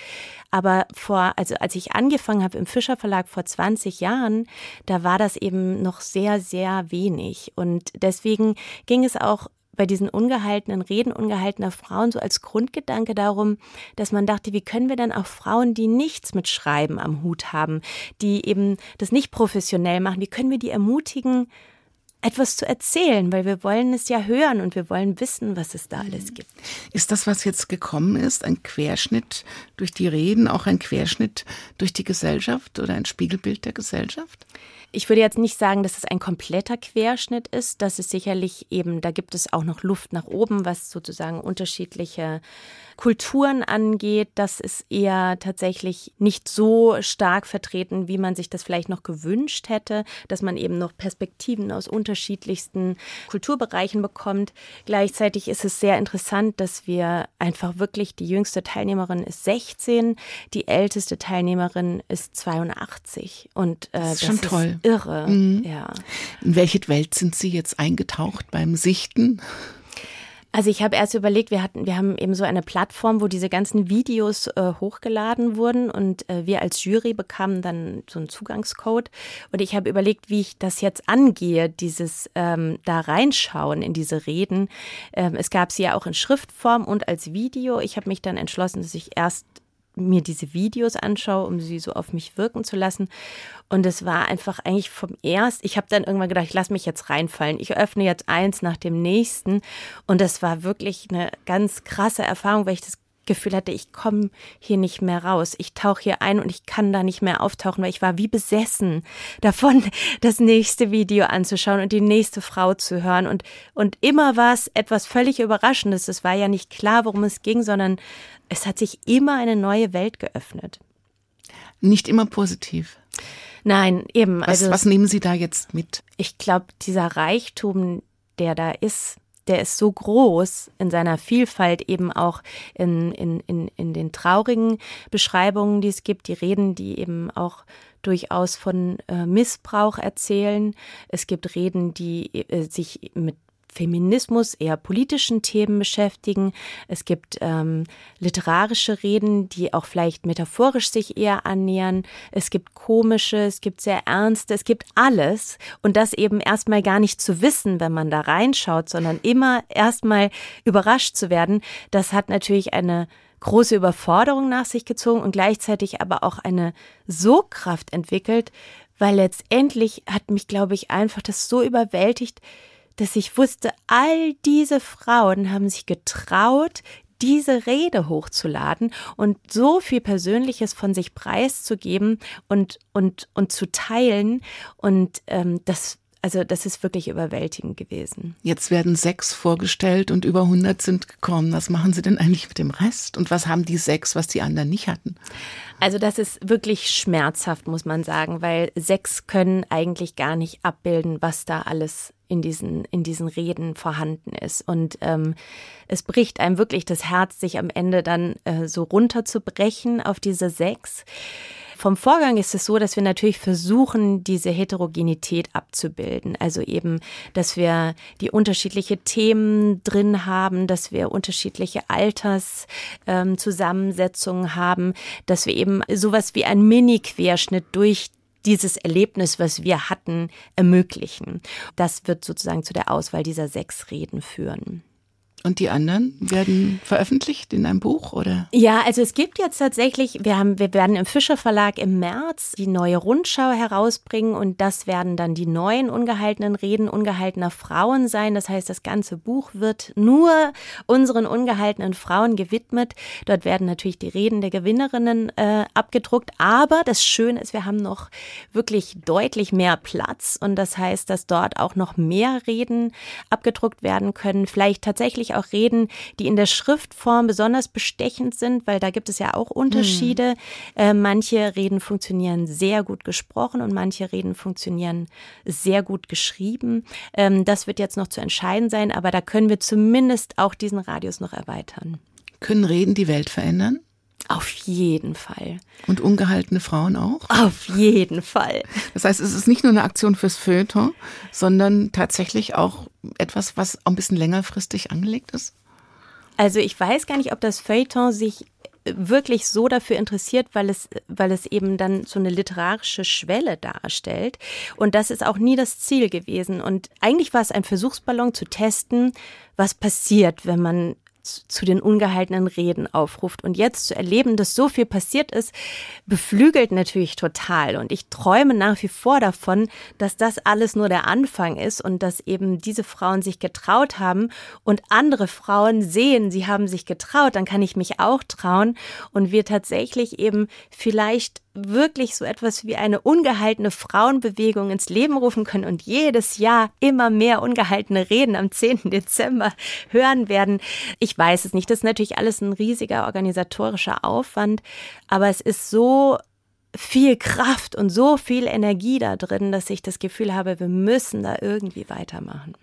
Aber vor, also als ich angefangen habe im Fischer Verlag vor 20 Jahren, da war das eben noch sehr, sehr wenig. Und deswegen ging es auch bei diesen ungehaltenen Reden ungehaltener Frauen so als Grundgedanke darum, dass man dachte, wie können wir dann auch Frauen, die nichts mit Schreiben am Hut haben, die eben das nicht professionell machen, wie können wir die ermutigen, etwas zu erzählen, weil wir wollen es ja hören und wir wollen wissen, was es da alles gibt. Ist das, was jetzt gekommen ist, ein Querschnitt durch die Reden, auch ein Querschnitt durch die Gesellschaft oder ein Spiegelbild der Gesellschaft? Ich würde jetzt nicht sagen, dass es ein kompletter Querschnitt ist. Das ist sicherlich eben, da gibt es auch noch Luft nach oben, was sozusagen unterschiedliche Kulturen angeht. Das ist eher tatsächlich nicht so stark vertreten, wie man sich das vielleicht noch gewünscht hätte, dass man eben noch Perspektiven aus unterschiedlichsten Kulturbereichen bekommt. Gleichzeitig ist es sehr interessant, dass wir einfach wirklich, die jüngste Teilnehmerin ist 16, die älteste Teilnehmerin ist 82. Und äh, Das ist schon toll. irre. Mhm. Ja. In welche Welt sind Sie jetzt eingetaucht beim Sichten? Also ich habe erst überlegt, wir hatten, wir haben eben so eine Plattform, wo diese ganzen Videos äh, hochgeladen wurden und äh, wir als Jury bekamen dann so einen Zugangscode und ich habe überlegt, wie ich das jetzt angehe, dieses ähm, da reinschauen in diese Reden. Ähm, es gab sie ja auch in Schriftform und als Video. Ich habe mich dann entschlossen, dass ich erst mir diese Videos anschaue, um sie so auf mich wirken zu lassen. Und es war einfach eigentlich vom erst, ich habe dann irgendwann gedacht, ich lasse mich jetzt reinfallen. Ich öffne jetzt eins nach dem nächsten. Und das war wirklich eine ganz krasse Erfahrung, weil ich das Gefühl hatte, ich komme hier nicht mehr raus. Ich tauche hier ein und ich kann da nicht mehr auftauchen, weil ich war wie besessen davon, das nächste Video anzuschauen und die nächste Frau zu hören. Und, und immer war es etwas völlig Überraschendes. Es war ja nicht klar, worum es ging, sondern es hat sich immer eine neue Welt geöffnet. Nicht immer positiv. Nein, eben. Was, Also was nehmen Sie da jetzt mit? ich glaube, dieser Reichtum, der da ist, der ist so groß in seiner Vielfalt, eben auch in, in, in, in den traurigen Beschreibungen, die es gibt, die Reden, die eben auch durchaus von äh, Missbrauch erzählen. Es gibt Reden, die äh, sich mit Feminismus, eher politischen Themen beschäftigen. Es gibt ähm, literarische Reden, die auch vielleicht metaphorisch sich eher annähern. Es gibt komische, es gibt sehr ernste, es gibt alles. Und das eben erstmal gar nicht zu wissen, wenn man da reinschaut, sondern immer erstmal überrascht zu werden, das hat natürlich eine große Überforderung nach sich gezogen und gleichzeitig aber auch eine Sogkraft entwickelt, weil letztendlich hat mich, glaube ich, einfach das so überwältigt, dass ich wusste, all diese Frauen haben sich getraut, diese Rede hochzuladen und so viel Persönliches von sich preiszugeben und, und, und zu teilen. Und ähm, das, also das ist wirklich überwältigend gewesen. Jetzt werden sechs vorgestellt und über 100 sind gekommen. Was machen Sie denn eigentlich mit dem Rest? Und was haben die sechs, was die anderen nicht hatten? Also das ist wirklich schmerzhaft, muss man sagen, weil sechs können eigentlich gar nicht abbilden, was da alles in diesen, in diesen Reden vorhanden ist. Und ähm, es bricht einem wirklich das Herz, sich am Ende dann äh, so runterzubrechen auf diese sechs. Vom Vorgang ist es so, dass wir natürlich versuchen, diese Heterogenität abzubilden. Also eben, dass wir die unterschiedliche Themen drin haben, dass wir unterschiedliche Alterszusammensetzungen ähm, haben, dass wir eben sowas wie ein Mini-Querschnitt durch dieses Erlebnis, was wir hatten, ermöglichen. Das wird sozusagen zu der Auswahl dieser sechs Reden führen. Und die anderen werden veröffentlicht in einem Buch oder? Ja, also es gibt jetzt tatsächlich, wir haben, wir werden im Fischer Verlag im März die neue Rundschau herausbringen und das werden dann die neuen ungehaltenen Reden ungehaltener Frauen sein. Das heißt, das ganze Buch wird nur unseren ungehaltenen Frauen gewidmet. Dort werden natürlich die Reden der Gewinnerinnen äh, abgedruckt, aber das Schöne ist, wir haben noch wirklich deutlich mehr Platz und das heißt, dass dort auch noch mehr Reden abgedruckt werden können. Vielleicht tatsächlich auch Reden, die in der Schriftform besonders bestechend sind, weil da gibt es ja auch Unterschiede. Äh, manche Reden funktionieren sehr gut gesprochen und manche Reden funktionieren sehr gut geschrieben. Ähm, das wird jetzt noch zu entscheiden sein, aber da können wir zumindest auch diesen Radius noch erweitern. Können Reden die Welt verändern? Auf jeden Fall. Und ungehaltene Frauen auch? Auf jeden Fall. Das heißt, es ist nicht nur eine Aktion fürs Feuilleton, sondern tatsächlich auch etwas, was ein bisschen längerfristig angelegt ist? Also ich weiß gar nicht, ob das Feuilleton sich wirklich so dafür interessiert, weil es, weil es eben dann so eine literarische Schwelle darstellt. Und das ist auch nie das Ziel gewesen. Und eigentlich war es ein Versuchsballon zu testen, was passiert, wenn man zu den ungehaltenen Reden aufruft. Und jetzt zu erleben, dass so viel passiert ist, beflügelt natürlich total. Und ich träume nach wie vor davon, dass das alles nur der Anfang ist und dass eben diese Frauen sich getraut haben und andere Frauen sehen, sie haben sich getraut, dann kann ich mich auch trauen und wir tatsächlich eben vielleicht wirklich so etwas wie eine ungehaltene Frauenbewegung ins Leben rufen können und jedes Jahr immer mehr ungehaltene Reden am 10. Dezember hören werden. Ich weiß es nicht. Das ist natürlich alles ein riesiger organisatorischer Aufwand, aber es ist so viel Kraft und so viel Energie da drin, dass ich das Gefühl habe, wir müssen da irgendwie weitermachen.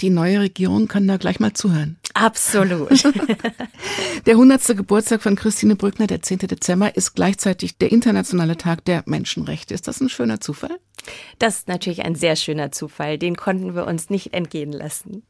Die neue Regierung kann da gleich mal zuhören. Absolut. Der 100. Geburtstag von Christine Brückner, der 10. Dezember, ist gleichzeitig der internationale Tag der Menschenrechte. Ist das ein schöner Zufall? Das ist natürlich ein sehr schöner Zufall. Den konnten wir uns nicht entgehen lassen.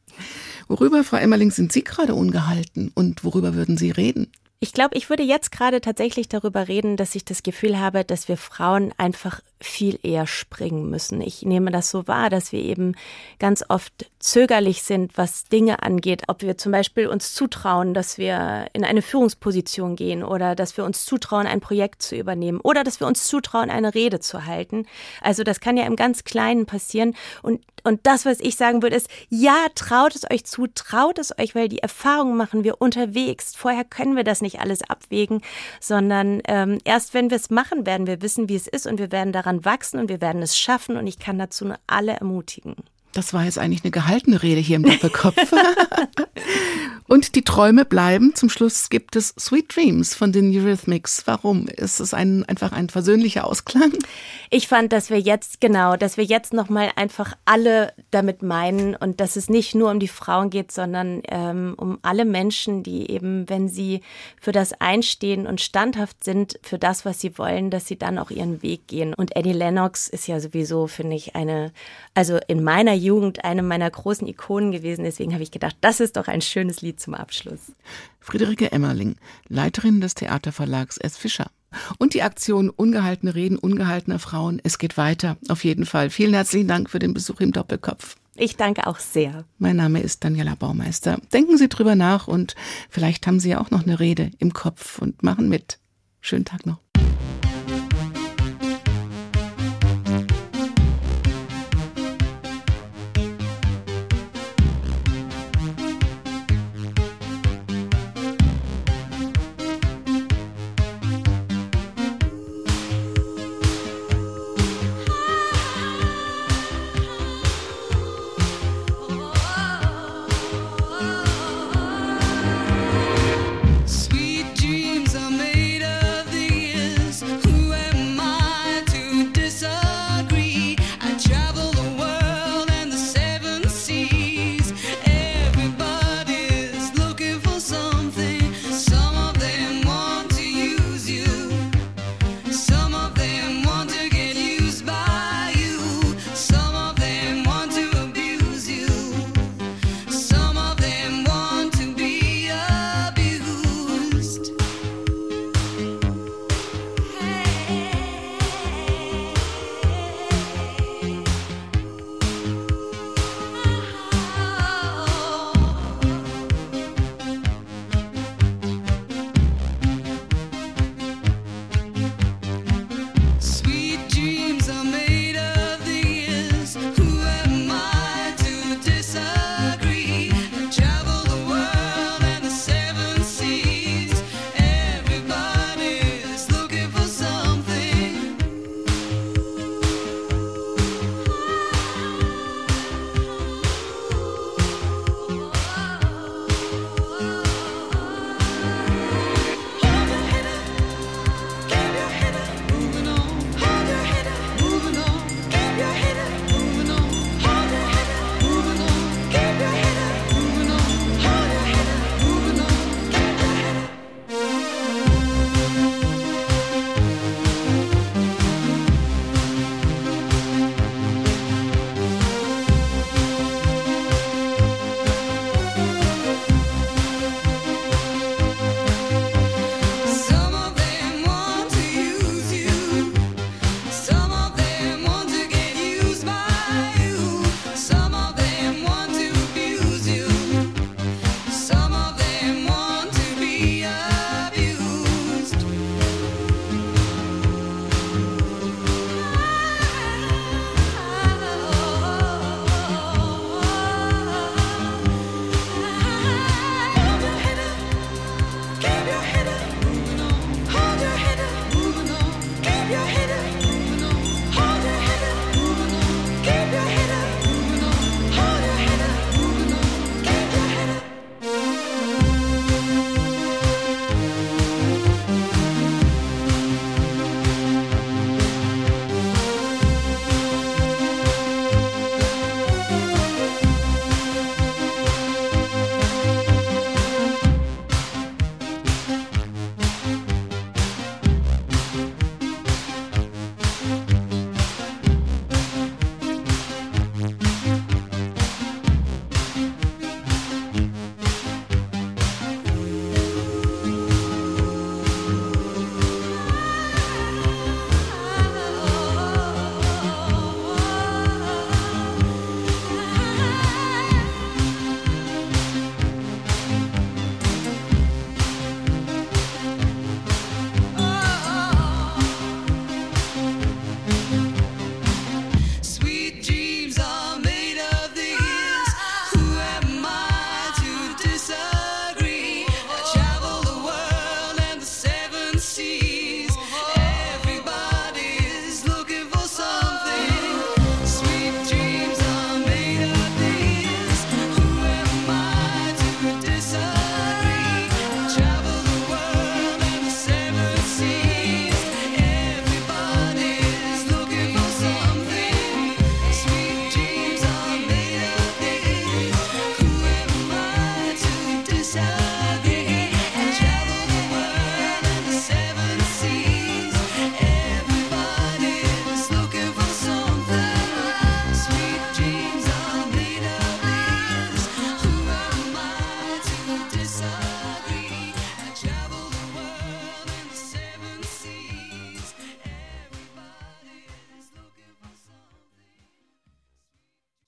Worüber, Frau Emmerling, sind Sie gerade ungehalten und worüber würden Sie reden? Ich glaube, ich würde jetzt gerade tatsächlich darüber reden, dass ich das Gefühl habe, dass wir Frauen einfach viel eher springen müssen. Ich nehme das so wahr, dass wir eben ganz oft zögerlich sind, was Dinge angeht. Ob wir zum Beispiel uns zutrauen, dass wir in eine Führungsposition gehen oder dass wir uns zutrauen, ein Projekt zu übernehmen oder dass wir uns zutrauen, eine Rede zu halten. Also das kann ja im ganz Kleinen passieren. Und, und das, was ich sagen würde, ist, ja, traut es euch zu, traut es euch, weil die Erfahrung machen wir unterwegs. Vorher können wir das nicht alles abwägen, sondern ähm, erst wenn wir es machen, werden wir wissen, wie es ist und wir werden daran wachsen und wir werden es schaffen und ich kann dazu nur alle ermutigen. Das war jetzt eigentlich eine gehaltene Rede hier im Doppelkopf. Und die Träume bleiben. Zum Schluss gibt es Sweet Dreams von den Eurythmics. Warum? Ist es ein, einfach ein versöhnlicher Ausklang? Ich fand, dass wir jetzt, genau, dass wir jetzt nochmal einfach alle damit meinen und dass es nicht nur um die Frauen geht, sondern ähm, um alle Menschen, die eben, wenn sie für das einstehen und standhaft sind, für das, was sie wollen, dass sie dann auch ihren Weg gehen. Und Eddie Lennox ist ja sowieso, finde ich, eine, also in meiner Jugend eine meiner großen Ikonen gewesen. Deswegen habe ich gedacht, das ist doch ein schönes Lied zum Abschluss. Friederike Emmerling, Leiterin des Theaterverlags S. Fischer. Und die Aktion Ungehaltene Reden ungehaltener Frauen. Es geht weiter, auf jeden Fall. Vielen herzlichen Dank für den Besuch im Doppelkopf. Ich danke auch sehr. Mein Name ist Daniela Baumeister. Denken Sie drüber nach und vielleicht haben Sie ja auch noch eine Rede im Kopf und machen mit. Schönen Tag noch.